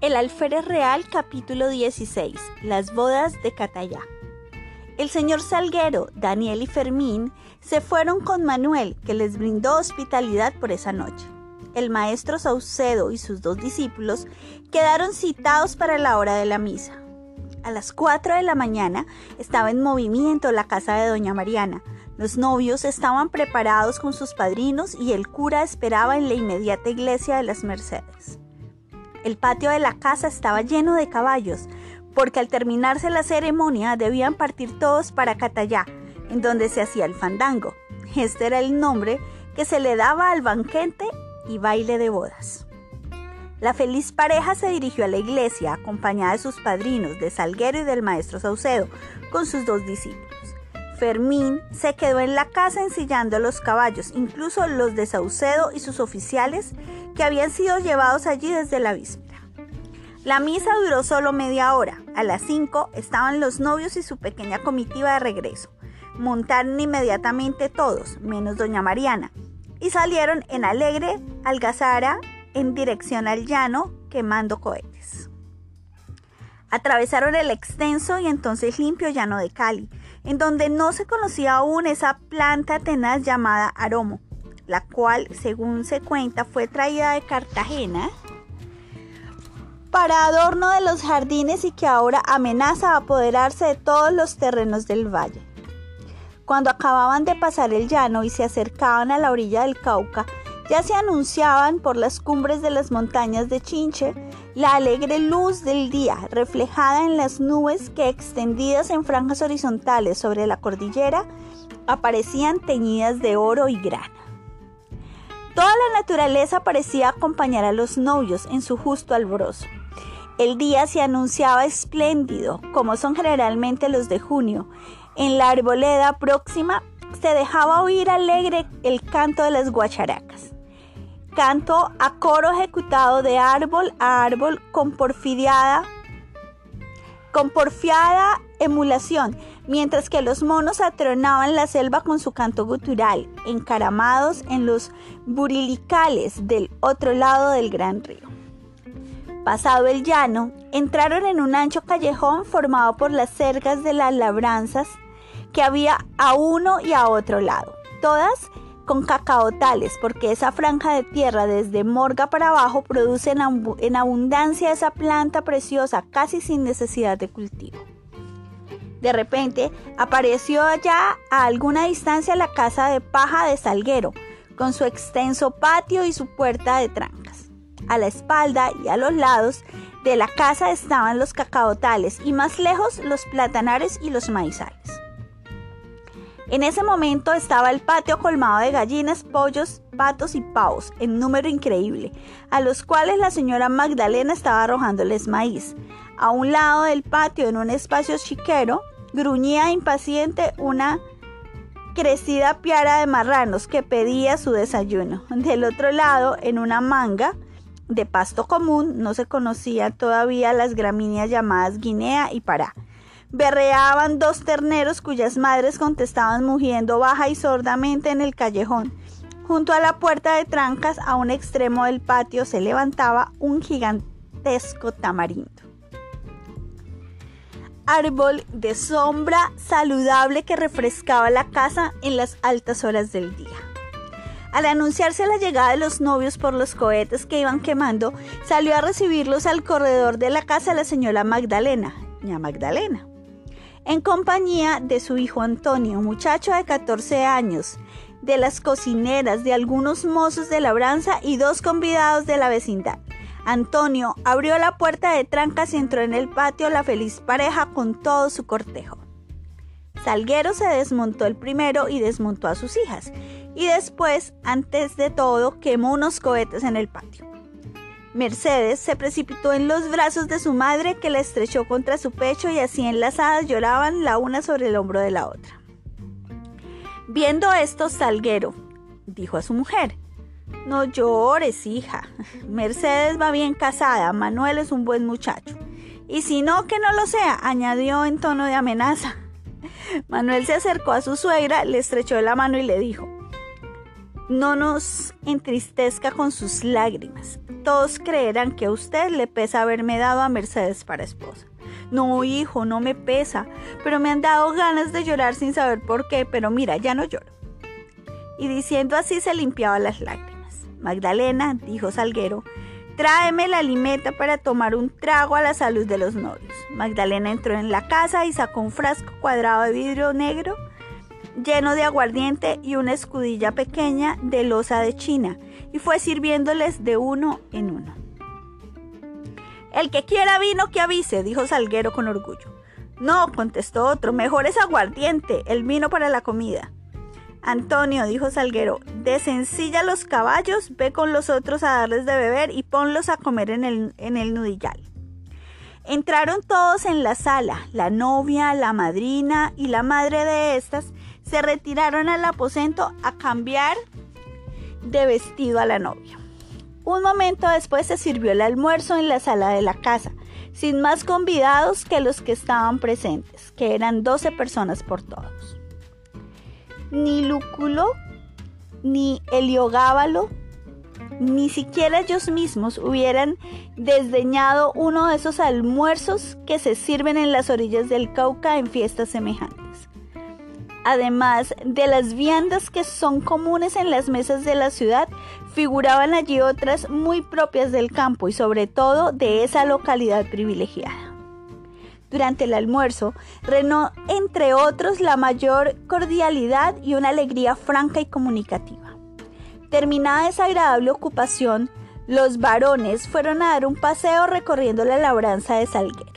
El Alférez Real capítulo 16. Las bodas de Catayá. El señor Salguero, Daniel y Fermín se fueron con Manuel, que les brindó hospitalidad por esa noche. El maestro Saucedo y sus dos discípulos quedaron citados para la hora de la misa. A las 4 de la mañana estaba en movimiento la casa de doña Mariana. Los novios estaban preparados con sus padrinos y el cura esperaba en la inmediata iglesia de las Mercedes. El patio de la casa estaba lleno de caballos, porque al terminarse la ceremonia debían partir todos para Catayá, en donde se hacía el fandango. Este era el nombre que se le daba al banquete y baile de bodas. La feliz pareja se dirigió a la iglesia acompañada de sus padrinos, de Salguero y del maestro Saucedo, con sus dos discípulos. Fermín se quedó en la casa ensillando los caballos, incluso los de Saucedo y sus oficiales que habían sido llevados allí desde la víspera. La misa duró solo media hora. A las 5 estaban los novios y su pequeña comitiva de regreso. Montaron inmediatamente todos, menos doña Mariana, y salieron en alegre algazara en dirección al llano quemando cohetes. Atravesaron el extenso y entonces limpio llano de Cali, en donde no se conocía aún esa planta tenaz llamada aromo, la cual, según se cuenta, fue traída de Cartagena para adorno de los jardines y que ahora amenaza a apoderarse de todos los terrenos del valle. Cuando acababan de pasar el llano y se acercaban a la orilla del Cauca, ya se anunciaban por las cumbres de las montañas de Chinche la alegre luz del día reflejada en las nubes que extendidas en franjas horizontales sobre la cordillera aparecían teñidas de oro y grana. Toda la naturaleza parecía acompañar a los novios en su justo alborozo. El día se anunciaba espléndido, como son generalmente los de junio. En la arboleda próxima se dejaba oír alegre el canto de las guacharacas canto a coro ejecutado de árbol a árbol con porfiada, con porfiada emulación, mientras que los monos atronaban la selva con su canto gutural, encaramados en los burilicales del otro lado del gran río. Pasado el llano, entraron en un ancho callejón formado por las cercas de las labranzas que había a uno y a otro lado, todas con cacaotales, porque esa franja de tierra desde Morga para abajo produce en, abundancia esa planta preciosa, casi sin necesidad de cultivo. De repente apareció allá a alguna distancia la casa de paja de Salguero, con su extenso patio y su puerta de trancas. A la espalda y a los lados de la casa estaban los cacaotales y más lejos los platanares y los maizales. En ese momento estaba el patio colmado de gallinas, pollos, patos y pavos, en número increíble, a los cuales la señora Magdalena estaba arrojándoles maíz. A un lado del patio, en un espacio chiquero, gruñía impaciente una crecida piara de marranos que pedía su desayuno. Del otro lado, en una manga de pasto común, no se conocían todavía las gramíneas llamadas guinea y pará Berreaban dos terneros cuyas madres contestaban mugiendo baja y sordamente en el callejón. Junto a la puerta de trancas, a un extremo del patio, se levantaba un gigantesco tamarindo. Árbol de sombra saludable que refrescaba la casa en las altas horas del día. Al anunciarse la llegada de los novios por los cohetes que iban quemando, salió a recibirlos al corredor de la casa la señora Magdalena, ña Magdalena en compañía de su hijo Antonio, muchacho de 14 años, de las cocineras, de algunos mozos de labranza y dos convidados de la vecindad. Antonio abrió la puerta de trancas y entró en el patio la feliz pareja con todo su cortejo. Salguero se desmontó el primero y desmontó a sus hijas, y después, antes de todo, quemó unos cohetes en el patio. Mercedes se precipitó en los brazos de su madre que la estrechó contra su pecho y así enlazadas lloraban la una sobre el hombro de la otra. Viendo esto, Salguero dijo a su mujer, no llores, hija. Mercedes va bien casada, Manuel es un buen muchacho. Y si no, que no lo sea, añadió en tono de amenaza. Manuel se acercó a su suegra, le estrechó la mano y le dijo, no nos entristezca con sus lágrimas. Todos creerán que a usted le pesa haberme dado a Mercedes para esposa. No, hijo, no me pesa, pero me han dado ganas de llorar sin saber por qué, pero mira, ya no lloro. Y diciendo así se limpiaba las lágrimas. Magdalena, dijo Salguero, tráeme la limeta para tomar un trago a la salud de los novios. Magdalena entró en la casa y sacó un frasco cuadrado de vidrio negro lleno de aguardiente y una escudilla pequeña de losa de China, y fue sirviéndoles de uno en uno. El que quiera vino que avise, dijo Salguero con orgullo. No, contestó otro, mejor es aguardiente, el vino para la comida. Antonio, dijo Salguero, desencilla los caballos, ve con los otros a darles de beber y ponlos a comer en el, en el nudillal. Entraron todos en la sala, la novia, la madrina y la madre de estas, se retiraron al aposento a cambiar de vestido a la novia. Un momento después se sirvió el almuerzo en la sala de la casa, sin más convidados que los que estaban presentes, que eran 12 personas por todos. Ni Lúculo, ni Heliogábalo, ni siquiera ellos mismos hubieran desdeñado uno de esos almuerzos que se sirven en las orillas del Cauca en fiestas semejantes además de las viandas que son comunes en las mesas de la ciudad, figuraban allí otras muy propias del campo y sobre todo de esa localidad privilegiada. Durante el almuerzo, renó entre otros la mayor cordialidad y una alegría franca y comunicativa. Terminada esa agradable ocupación, los varones fueron a dar un paseo recorriendo la labranza de Salguero.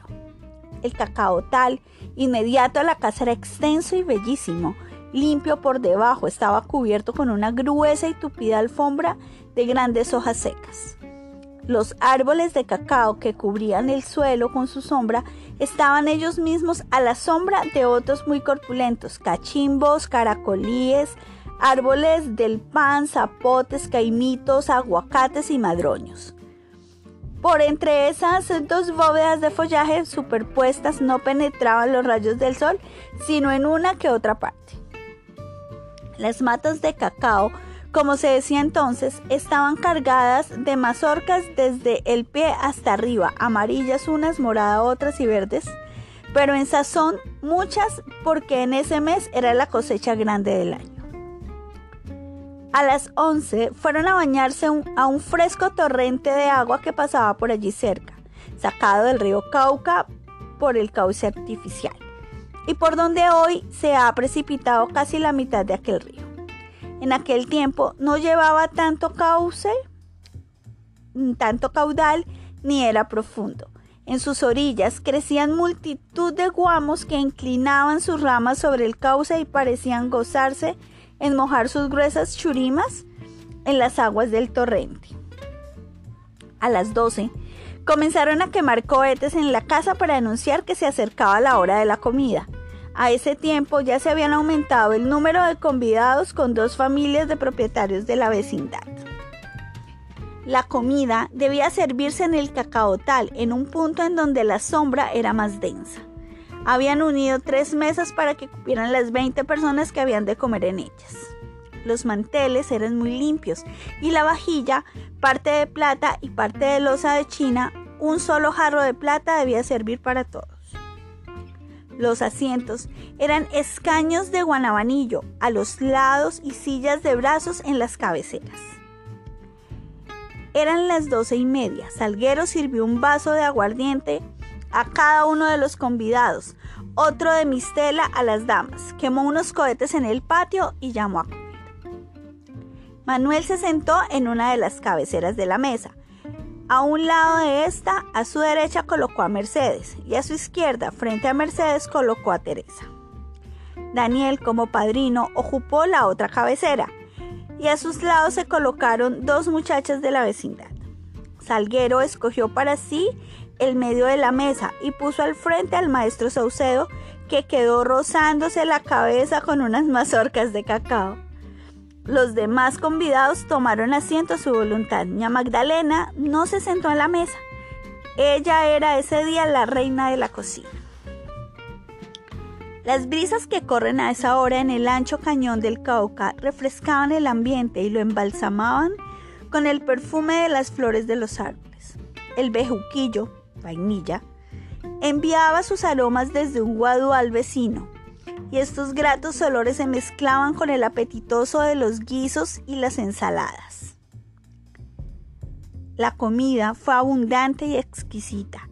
El cacao tal Inmediato a la casa era extenso y bellísimo, limpio por debajo, estaba cubierto con una gruesa y tupida alfombra de grandes hojas secas. Los árboles de cacao que cubrían el suelo con su sombra estaban ellos mismos a la sombra de otros muy corpulentos, cachimbos, caracolíes, árboles del pan, zapotes, caimitos, aguacates y madroños. Por entre esas dos bóvedas de follaje superpuestas no penetraban los rayos del sol, sino en una que otra parte. Las matas de cacao, como se decía entonces, estaban cargadas de mazorcas desde el pie hasta arriba, amarillas unas, moradas otras y verdes, pero en sazón muchas porque en ese mes era la cosecha grande del año. A las 11 fueron a bañarse a un fresco torrente de agua que pasaba por allí cerca, sacado del río Cauca por el cauce artificial, y por donde hoy se ha precipitado casi la mitad de aquel río. En aquel tiempo no llevaba tanto cauce, tanto caudal, ni era profundo. En sus orillas crecían multitud de guamos que inclinaban sus ramas sobre el cauce y parecían gozarse en mojar sus gruesas churimas en las aguas del torrente. A las 12, comenzaron a quemar cohetes en la casa para anunciar que se acercaba la hora de la comida. A ese tiempo ya se habían aumentado el número de convidados con dos familias de propietarios de la vecindad. La comida debía servirse en el cacaotal, en un punto en donde la sombra era más densa. Habían unido tres mesas para que cupieran las 20 personas que habían de comer en ellas. Los manteles eran muy limpios y la vajilla, parte de plata y parte de losa de china, un solo jarro de plata debía servir para todos. Los asientos eran escaños de guanabanillo a los lados y sillas de brazos en las cabeceras. Eran las doce y media. Salguero sirvió un vaso de aguardiente a cada uno de los convidados, otro de mistela a las damas, quemó unos cohetes en el patio y llamó a comer. Manuel se sentó en una de las cabeceras de la mesa. A un lado de esta, a su derecha colocó a Mercedes y a su izquierda, frente a Mercedes, colocó a Teresa. Daniel, como padrino, ocupó la otra cabecera y a sus lados se colocaron dos muchachas de la vecindad. Salguero escogió para sí el medio de la mesa y puso al frente al maestro Saucedo, que quedó rozándose la cabeza con unas mazorcas de cacao. Los demás convidados tomaron asiento a su voluntad. Ña Magdalena no se sentó en la mesa. Ella era ese día la reina de la cocina. Las brisas que corren a esa hora en el ancho cañón del Cauca refrescaban el ambiente y lo embalsamaban con el perfume de las flores de los árboles. El bejuquillo, vainilla, enviaba sus aromas desde un guadual vecino, y estos gratos olores se mezclaban con el apetitoso de los guisos y las ensaladas. La comida fue abundante y exquisita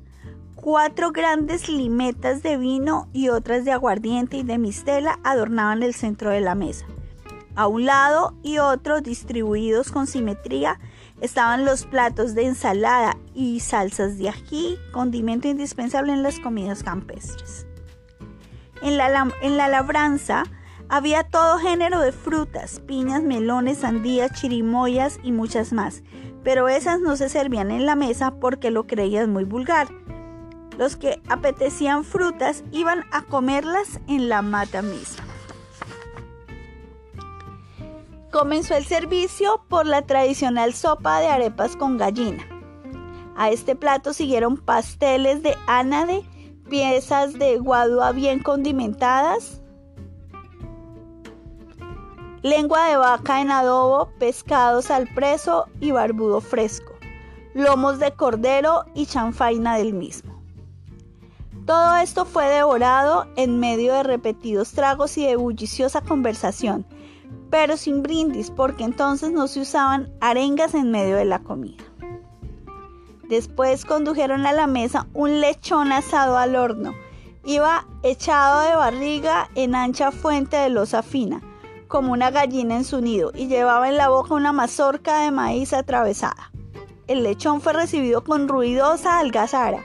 Cuatro grandes limetas de vino y otras de aguardiente y de mistela adornaban el centro de la mesa. A un lado y otro, distribuidos con simetría, estaban los platos de ensalada y salsas de ají, condimento indispensable en las comidas campestres. En la, labranza había todo género de frutas, piñas, melones, sandías, chirimoyas y muchas más, pero esas no se servían en la mesa porque lo creían muy vulgar. Los que apetecían frutas iban a comerlas en la mata misma. Comenzó el servicio por la tradicional sopa de arepas con gallina. A este plato siguieron pasteles de ánade, piezas de guadua bien condimentadas, lengua de vaca en adobo, pescados al preso y barbudo fresco, lomos de cordero y chanfaina del mismo. Todo esto fue devorado en medio de repetidos tragos y de bulliciosa conversación, pero sin brindis, porque entonces no se usaban arengas en medio de la comida. Después condujeron a la mesa un lechón asado al horno. Iba echado de barriga en ancha fuente de losa fina, como una gallina en su nido, y llevaba en la boca una mazorca de maíz atravesada. El lechón fue recibido con ruidosa algazara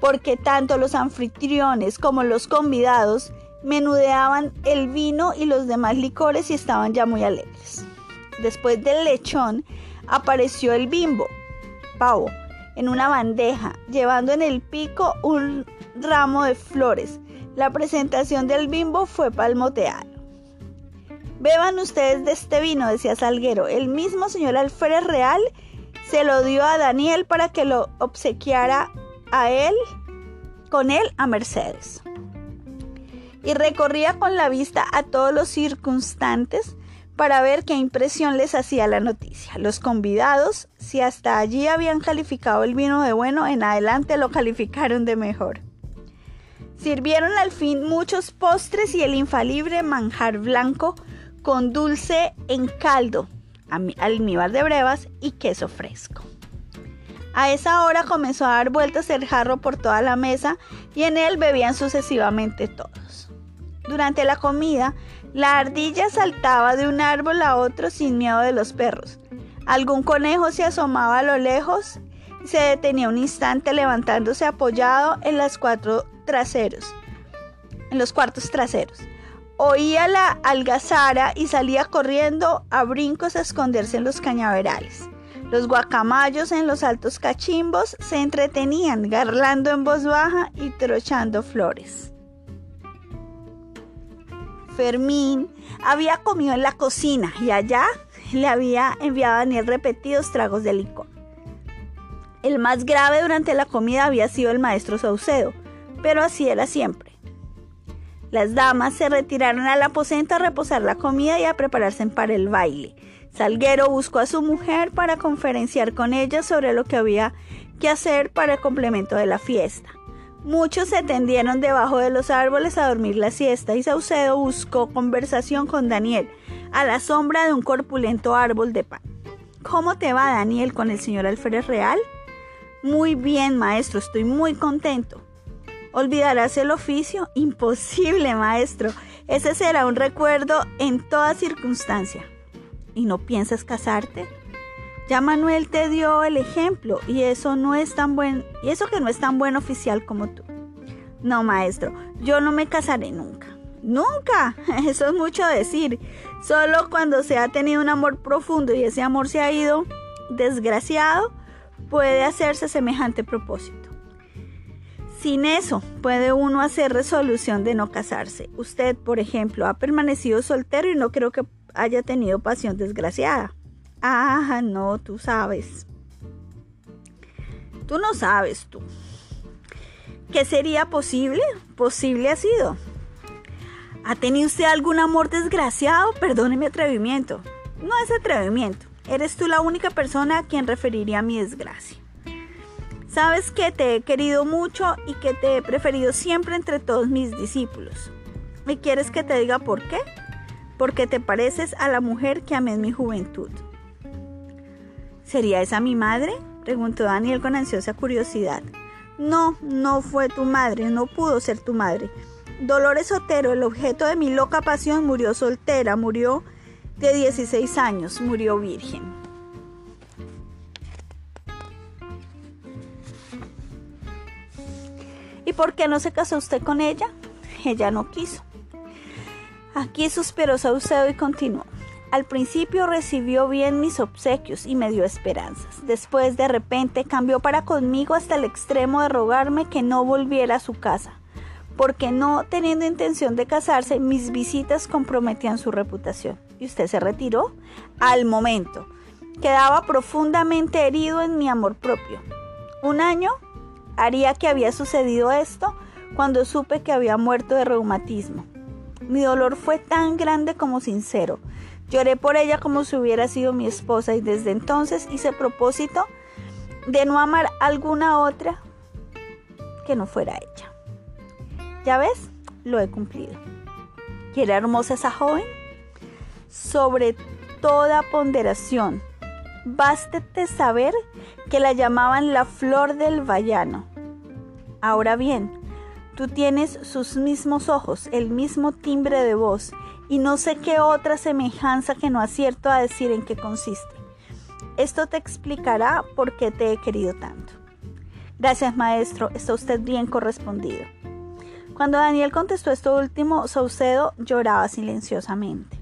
porque tanto los anfitriones como los convidados menudeaban el vino y los demás licores y estaban ya muy alegres. Después del lechón apareció el bimbo, pavo, en una bandeja, llevando en el pico un ramo de flores. La presentación del bimbo fue palmoteada. Beban ustedes de este vino, decía Salguero. El mismo señor Alférez Real se lo dio a Daniel para que lo obsequiara a él, con él a Mercedes. Y recorría con la vista a todos los circunstantes para ver qué impresión les hacía la noticia. Los convidados, si hasta allí habían calificado el vino de bueno, en adelante lo calificaron de mejor. Sirvieron al fin muchos postres y el infalible manjar blanco con dulce en caldo, almíbar de brevas y queso fresco. A esa hora comenzó a dar vueltas el jarro por toda la mesa y en él bebían sucesivamente todos. Durante la comida, la ardilla saltaba de un árbol a otro sin miedo de los perros. Algún conejo se asomaba a lo lejos y se detenía un instante levantándose apoyado en las cuatro traseros, en los cuartos traseros. Oía la algazara y salía corriendo a brincos a esconderse en los cañaverales. Los guacamayos en los altos cachimbos se entretenían garlando en voz baja y trochando flores. Fermín había comido en la cocina y allá le había enviado a Daniel repetidos tragos de licor. El más grave durante la comida había sido el maestro Saucedo, pero así era siempre. Las damas se retiraron al aposento a reposar la comida y a prepararse para el baile. Salguero buscó a su mujer para conferenciar con ella sobre lo que había que hacer para el complemento de la fiesta. Muchos se tendieron debajo de los árboles a dormir la siesta y Saucedo buscó conversación con Daniel a la sombra de un corpulento árbol de pan. ¿Cómo te va, Daniel, con el señor Alférez Real? Muy bien, maestro, estoy muy contento. ¿Olvidarás el oficio? Imposible, maestro. Ese será un recuerdo en toda circunstancia y no piensas casarte? Ya Manuel te dio el ejemplo y eso no es tan buen y eso que no es tan buen oficial como tú. No, maestro, yo no me casaré nunca. Nunca. Eso es mucho decir. Solo cuando se ha tenido un amor profundo y ese amor se ha ido desgraciado, puede hacerse semejante propósito. Sin eso, puede uno hacer resolución de no casarse. Usted, por ejemplo, ha permanecido soltero y no creo que haya tenido pasión desgraciada. Ah, no, tú sabes. Tú no sabes tú. ¿Qué sería posible? Posible ha sido. ¿Ha tenido usted algún amor desgraciado? Perdone mi atrevimiento. No es atrevimiento. Eres tú la única persona a quien referiría mi desgracia. Sabes que te he querido mucho y que te he preferido siempre entre todos mis discípulos. ¿Y quieres que te diga por qué? Porque te pareces a la mujer que amé en mi juventud. ¿Sería esa mi madre? preguntó Daniel con ansiosa curiosidad. No, no fue tu madre, no pudo ser tu madre. Dolores Otero, el objeto de mi loca pasión, murió soltera, murió de 16 años, murió virgen. ¿Y por qué no se casó usted con ella? Ella no quiso. Aquí suspiró Saucedo y continuó. Al principio recibió bien mis obsequios y me dio esperanzas. Después de repente cambió para conmigo hasta el extremo de rogarme que no volviera a su casa, porque no teniendo intención de casarse, mis visitas comprometían su reputación. ¿Y usted se retiró? Al momento. Quedaba profundamente herido en mi amor propio. Un año haría que había sucedido esto cuando supe que había muerto de reumatismo. Mi dolor fue tan grande como sincero. Lloré por ella como si hubiera sido mi esposa y desde entonces hice propósito de no amar alguna otra que no fuera ella. Ya ves, lo he cumplido. ¿Y hermosa esa joven? Sobre toda ponderación. Bástete saber que la llamaban la flor del vallano. Ahora bien, tú tienes sus mismos ojos, el mismo timbre de voz, y no sé qué otra semejanza que no acierto a decir en qué consiste. Esto te explicará por qué te he querido tanto. Gracias, maestro, está usted bien correspondido. Cuando Daniel contestó esto último, Saucedo lloraba silenciosamente.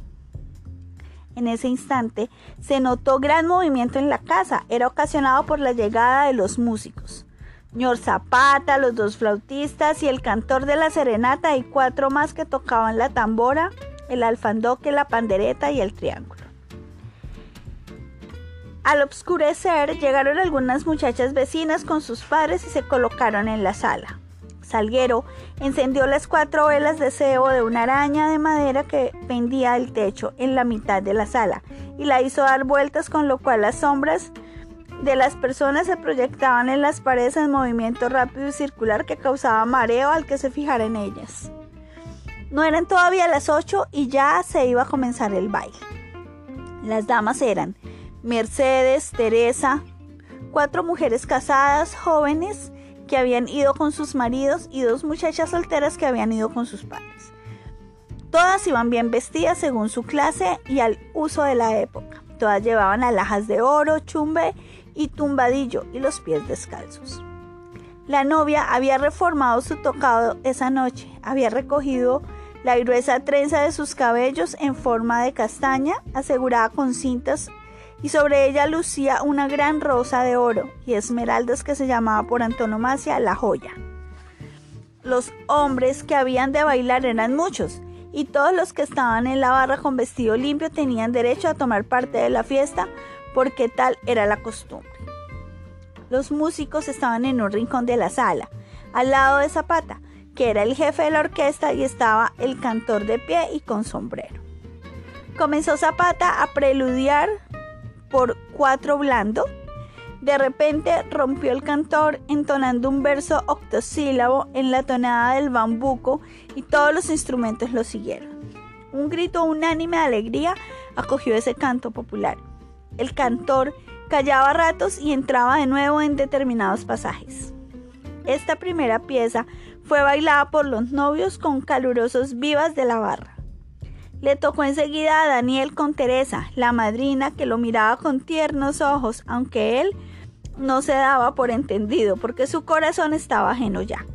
En ese instante se notó gran movimiento en la casa. Era ocasionado por la llegada de los músicos. Ñor Zapata, los dos flautistas y el cantor de la serenata y cuatro más que tocaban la tambora, el alfandoque, la pandereta y el triángulo. Al obscurecer llegaron algunas muchachas vecinas con sus padres y se colocaron en la sala. Salguero encendió las cuatro velas de cebo de una araña de madera que pendía del techo en la mitad de la sala y la hizo dar vueltas con lo cual las sombras de las personas se proyectaban en las paredes en movimiento rápido y circular que causaba mareo al que se fijara en ellas. No eran todavía las ocho y ya se iba a comenzar el baile. Las damas eran Mercedes, Teresa, cuatro mujeres casadas, jóvenes, que habían ido con sus maridos y dos muchachas solteras que habían ido con sus padres. Todas iban bien vestidas según su clase y al uso de la época. Todas llevaban alhajas de oro, chumbe y tumbadillo y los pies descalzos. La novia había reformado su tocado esa noche, había recogido la gruesa trenza de sus cabellos en forma de castaña, asegurada con cintas y sobre ella lucía una gran rosa de oro y esmeraldas que se llamaba por antonomasia la joya. Los hombres que habían de bailar eran muchos, y todos los que estaban en la barra con vestido limpio tenían derecho a tomar parte de la fiesta, porque tal era la costumbre. Los músicos estaban en un rincón de la sala, al lado de Zapata, que era el jefe de la orquesta, y estaba el cantor de pie y con sombrero. Comenzó Zapata a preludiar por cuatro blando. De repente rompió el cantor entonando un verso octosílabo en la tonada del bambuco y todos los instrumentos lo siguieron. Un grito unánime de alegría acogió ese canto popular. El cantor callaba ratos y entraba de nuevo en determinados pasajes. Esta primera pieza fue bailada por los novios con calurosos vivas de la barra. Le tocó enseguida a Daniel con Teresa, la madrina, que lo miraba con tiernos ojos, aunque él no se daba por entendido, porque su corazón estaba ajeno ya.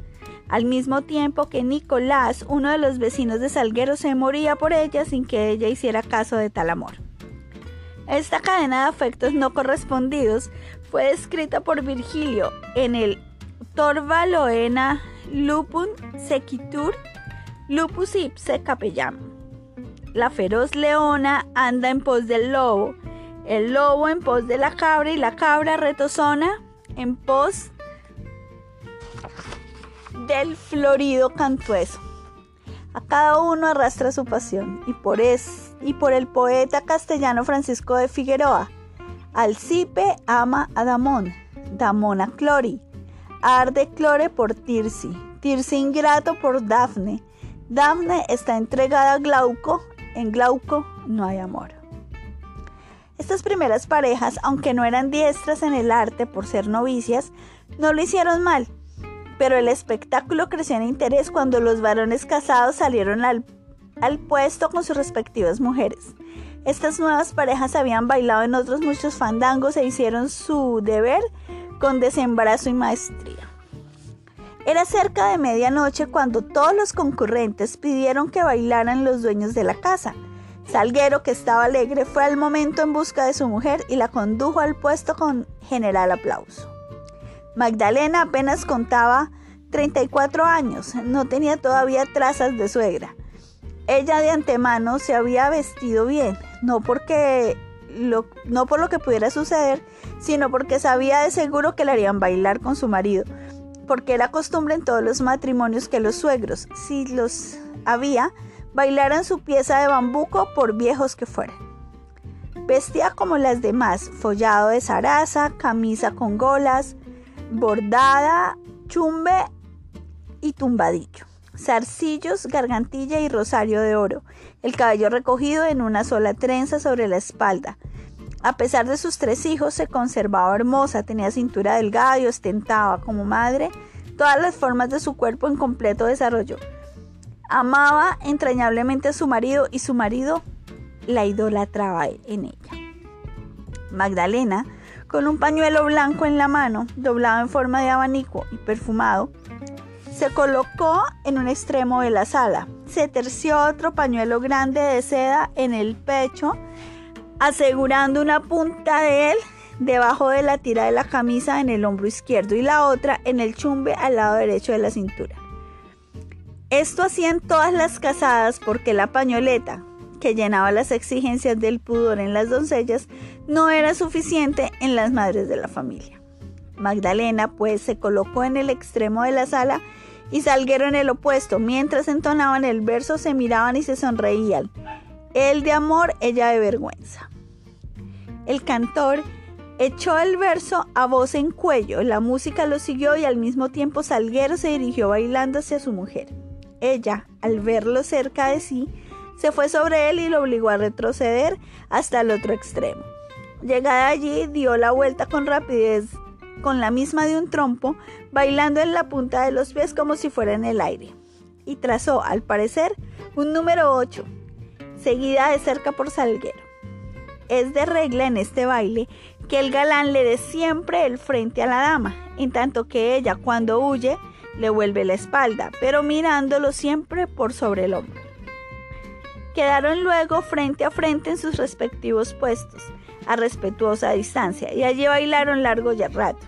Al mismo tiempo que Nicolás, uno de los vecinos de Salguero, se moría por ella sin que ella hiciera caso de tal amor. Esta cadena de afectos no correspondidos fue escrita por Virgilio en el Torva Loena Lupum Sequitur Lupus ipse capellam la feroz leona anda en pos del lobo, el lobo en pos de la cabra y la cabra retozona en pos del florido cantueso. A cada uno arrastra su pasión, y por, es, y por el poeta castellano Francisco de Figueroa. Alcipe ama a Damón, Damón a Clori, arde Clore por Tirsi, Tirsi ingrato por Dafne, Dafne está entregada a Glauco, en Glauco no hay amor. Estas primeras parejas, aunque no eran diestras en el arte por ser novicias, no lo hicieron mal, pero el espectáculo creció en interés cuando los varones casados salieron al, al puesto con sus respectivas mujeres. Estas nuevas parejas habían bailado en otros muchos fandangos e hicieron su deber con desembarazo y maestría. Era cerca de medianoche cuando todos los concurrentes pidieron que bailaran los dueños de la casa. Salguero, que estaba alegre, fue al momento en busca de su mujer y la condujo al puesto con general aplauso. Magdalena apenas contaba 34 años, no tenía todavía trazas de suegra. Ella de antemano se había vestido bien, no porque no por lo que pudiera suceder, sino porque sabía de seguro que le harían bailar con su marido, porque era costumbre en todos los matrimonios que los suegros, si los había, bailaran su pieza de bambuco por viejos que fueran. Vestía como las demás, follado de zaraza, camisa con golas, bordada, chumbe y tumbadillo, zarcillos, gargantilla y rosario de oro, el cabello recogido en una sola trenza sobre la espalda. A pesar de sus tres hijos, se conservaba hermosa, tenía cintura delgada y ostentaba como madre todas las formas de su cuerpo en completo desarrollo. Amaba entrañablemente a su marido y su marido la idolatraba en ella. Magdalena, con un pañuelo blanco en la mano, doblado en forma de abanico y perfumado, se colocó en un extremo de la sala. Se terció otro pañuelo grande de seda en el pecho, asegurando una punta de él debajo de la tira de la camisa en el hombro izquierdo y la otra en el chumbe al lado derecho de la cintura. Esto hacían todas las casadas porque la pañoleta, que llenaba las exigencias del pudor en las doncellas, no era suficiente en las madres de la familia. Magdalena pues se colocó en el extremo de la sala y Salguero en el opuesto. Mientras entonaban el verso se miraban y se sonreían. Él de amor, ella de vergüenza. El cantor echó el verso a voz en cuello, la música lo siguió y al mismo tiempo Salguero se dirigió bailando hacia su mujer. Ella, al verlo cerca de sí, se fue sobre él y lo obligó a retroceder hasta el otro extremo. Llegada allí, dio la vuelta con rapidez con la misma de un trompo, bailando en la punta de los pies como si fuera en el aire. Y trazó, al parecer, un número 8, seguida de cerca por Salguero. Es de regla en este baile que el galán le dé siempre el frente a la dama, en tanto que ella cuando huye le vuelve la espalda, pero mirándolo siempre por sobre el hombro. Quedaron luego frente a frente en sus respectivos puestos, a respetuosa distancia y allí bailaron largo ya rato.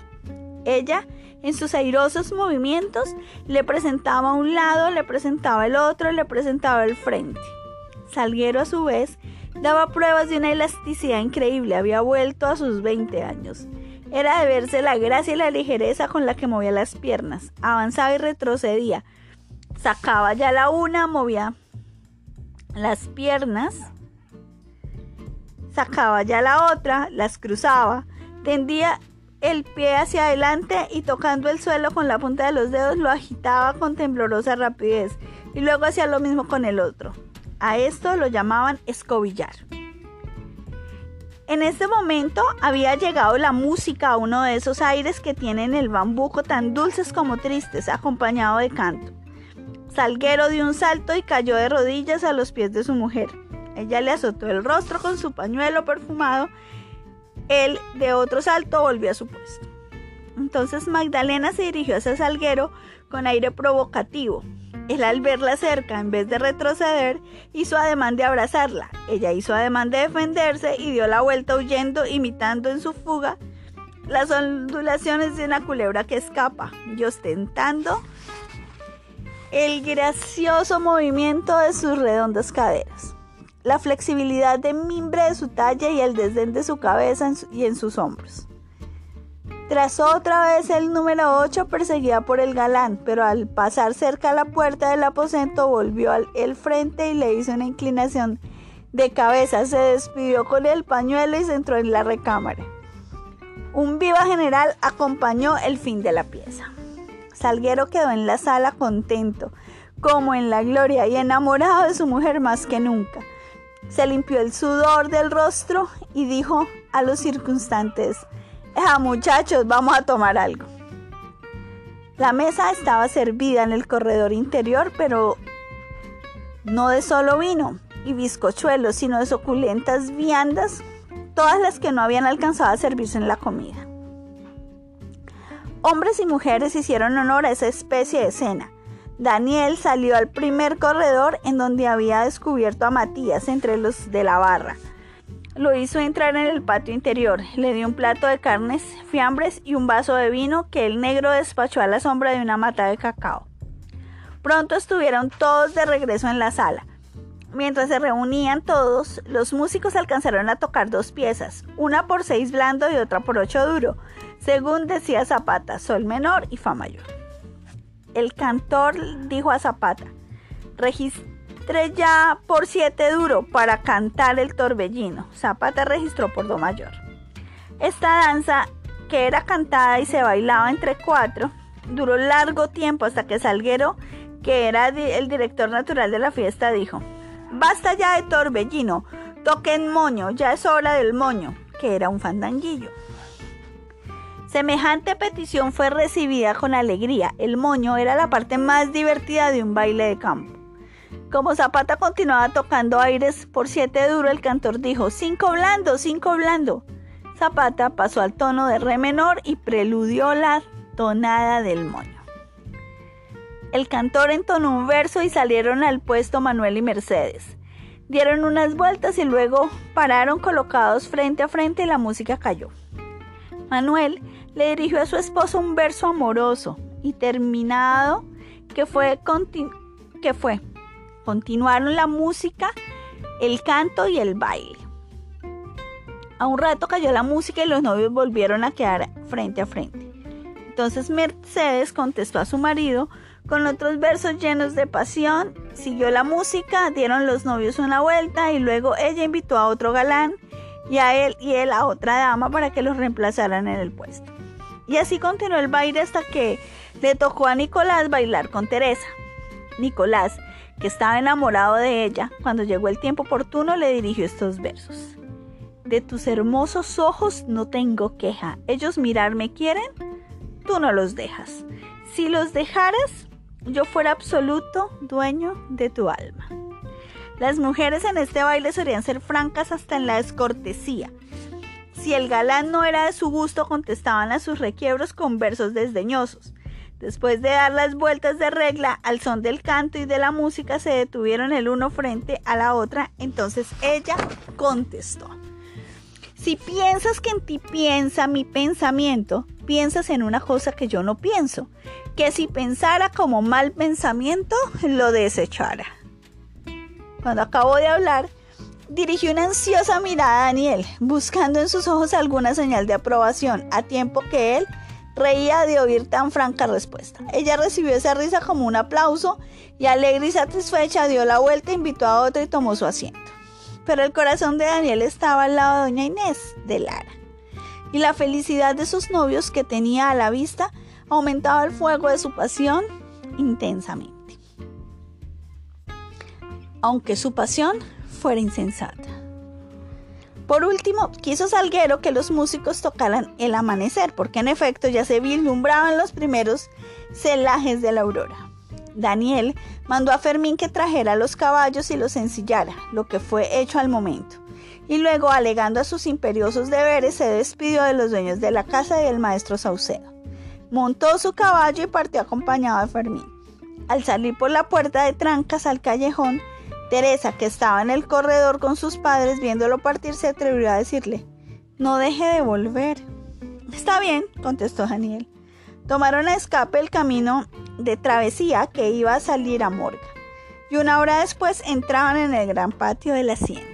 Ella, en sus airosos movimientos, le presentaba un lado, le presentaba el otro, le presentaba el frente. Salguero a su vez daba pruebas de una elasticidad increíble, había vuelto a sus 20 años. Era de verse la gracia y la ligereza con la que movía las piernas, avanzaba y retrocedía, sacaba ya la una, movía las piernas, sacaba ya la otra, las cruzaba, tendía el pie hacia adelante y tocando el suelo con la punta de los dedos lo agitaba con temblorosa rapidez. Y luego hacía lo mismo con el otro. A esto lo llamaban escobillar. En este momento había llegado la música a uno de esos aires que tienen el bambuco tan dulces como tristes, acompañado de canto. Salguero dio un salto y cayó de rodillas a los pies de su mujer. Ella le azotó el rostro con su pañuelo perfumado. Él de otro salto volvió a su puesto. Entonces Magdalena se dirigió hacia Salguero con aire provocativo. Él al verla cerca, en vez de retroceder, hizo ademán de abrazarla. Ella hizo ademán de defenderse y dio la vuelta huyendo, imitando en su fuga las ondulaciones de una culebra que escapa y ostentando el gracioso movimiento de sus redondas caderas la flexibilidad de mimbre de su talla y el desdén de su cabeza y en sus hombros. Tras otra vez el número 8 perseguida por el galán, pero al pasar cerca a la puerta del aposento volvió al el frente y le hizo una inclinación de cabeza, se despidió con el pañuelo y se entró en la recámara. Un viva general acompañó el fin de la pieza. Salguero quedó en la sala contento, como en la gloria y enamorado de su mujer más que nunca. Se limpió el sudor del rostro y dijo a los circunstantes, Ah, muchachos, vamos a tomar algo. La mesa estaba servida en el corredor interior, pero no de solo vino y bizcochuelos, sino de suculentas viandas, todas las que no habían alcanzado a servirse en la comida. Hombres y mujeres hicieron honor a esa especie de cena. Daniel salió al primer corredor en donde había descubierto a Matías entre los de la barra. Lo hizo entrar en el patio interior, le dio un plato de carnes, fiambres y un vaso de vino que el negro despachó a la sombra de una mata de cacao. Pronto estuvieron todos de regreso en la sala. Mientras se reunían todos, los músicos alcanzaron a tocar dos piezas, una por seis blando y otra por ocho duro, según decía Zapata, sol menor y fa mayor. El cantor dijo a Zapata, registré ya por siete duro para cantar el torbellino. Zapata registró por do mayor. Esta danza, que era cantada y se bailaba entre cuatro, duró largo tiempo hasta que Salguero, que era el director natural de la fiesta, dijo, Basta ya de torbellino, toquen moño, ya es hora del moño, que era un fandanguillo. Semejante petición fue recibida con alegría. El moño era la parte más divertida de un baile de campo. Como Zapata continuaba tocando aires por siete duro, el cantor dijo, cinco blando, cinco blando. Zapata pasó al tono de re menor y preludió la tonada del moño. El cantor entonó un verso y salieron al puesto Manuel y Mercedes. Dieron unas vueltas y luego pararon colocados frente a frente y la música cayó. Manuel le dirigió a su esposo un verso amoroso y terminado que fue, que fue. Continuaron la música, el canto y el baile. A un rato cayó la música y los novios volvieron a quedar frente a frente. Entonces Mercedes contestó a su marido con otros versos llenos de pasión, siguió la música, dieron los novios una vuelta y luego ella invitó a otro galán y a él y él a otra dama para que los reemplazaran en el puesto. Y así continuó el baile hasta que le tocó a Nicolás bailar con Teresa. Nicolás, que estaba enamorado de ella, cuando llegó el tiempo oportuno le dirigió estos versos. De tus hermosos ojos no tengo queja, ellos mirarme quieren, tú no los dejas. Si los dejaras, yo fuera absoluto dueño de tu alma. Las mujeres en este baile solían ser francas hasta en la descortesía. Si el galán no era de su gusto, contestaban a sus requiebros con versos desdeñosos. Después de dar las vueltas de regla al son del canto y de la música, se detuvieron el uno frente a la otra. Entonces ella contestó. Si piensas que en ti piensa mi pensamiento, piensas en una cosa que yo no pienso que si pensara como mal pensamiento, lo desechara. Cuando acabó de hablar, dirigió una ansiosa mirada a Daniel, buscando en sus ojos alguna señal de aprobación, a tiempo que él reía de oír tan franca respuesta. Ella recibió esa risa como un aplauso y alegre y satisfecha dio la vuelta, invitó a otro y tomó su asiento. Pero el corazón de Daniel estaba al lado de doña Inés de Lara. Y la felicidad de sus novios que tenía a la vista aumentaba el fuego de su pasión intensamente. Aunque su pasión fuera insensata. Por último, quiso Salguero que los músicos tocaran el amanecer, porque en efecto ya se vislumbraban los primeros celajes de la aurora. Daniel mandó a Fermín que trajera los caballos y los ensillara, lo que fue hecho al momento. Y luego, alegando a sus imperiosos deberes, se despidió de los dueños de la casa y del maestro Saucedo. Montó su caballo y partió acompañado de Fermín. Al salir por la puerta de trancas al callejón, Teresa, que estaba en el corredor con sus padres viéndolo partir, se atrevió a decirle, no deje de volver. Está bien, contestó Daniel. Tomaron a escape el camino de travesía que iba a salir a Morga, y una hora después entraban en el gran patio de la hacienda.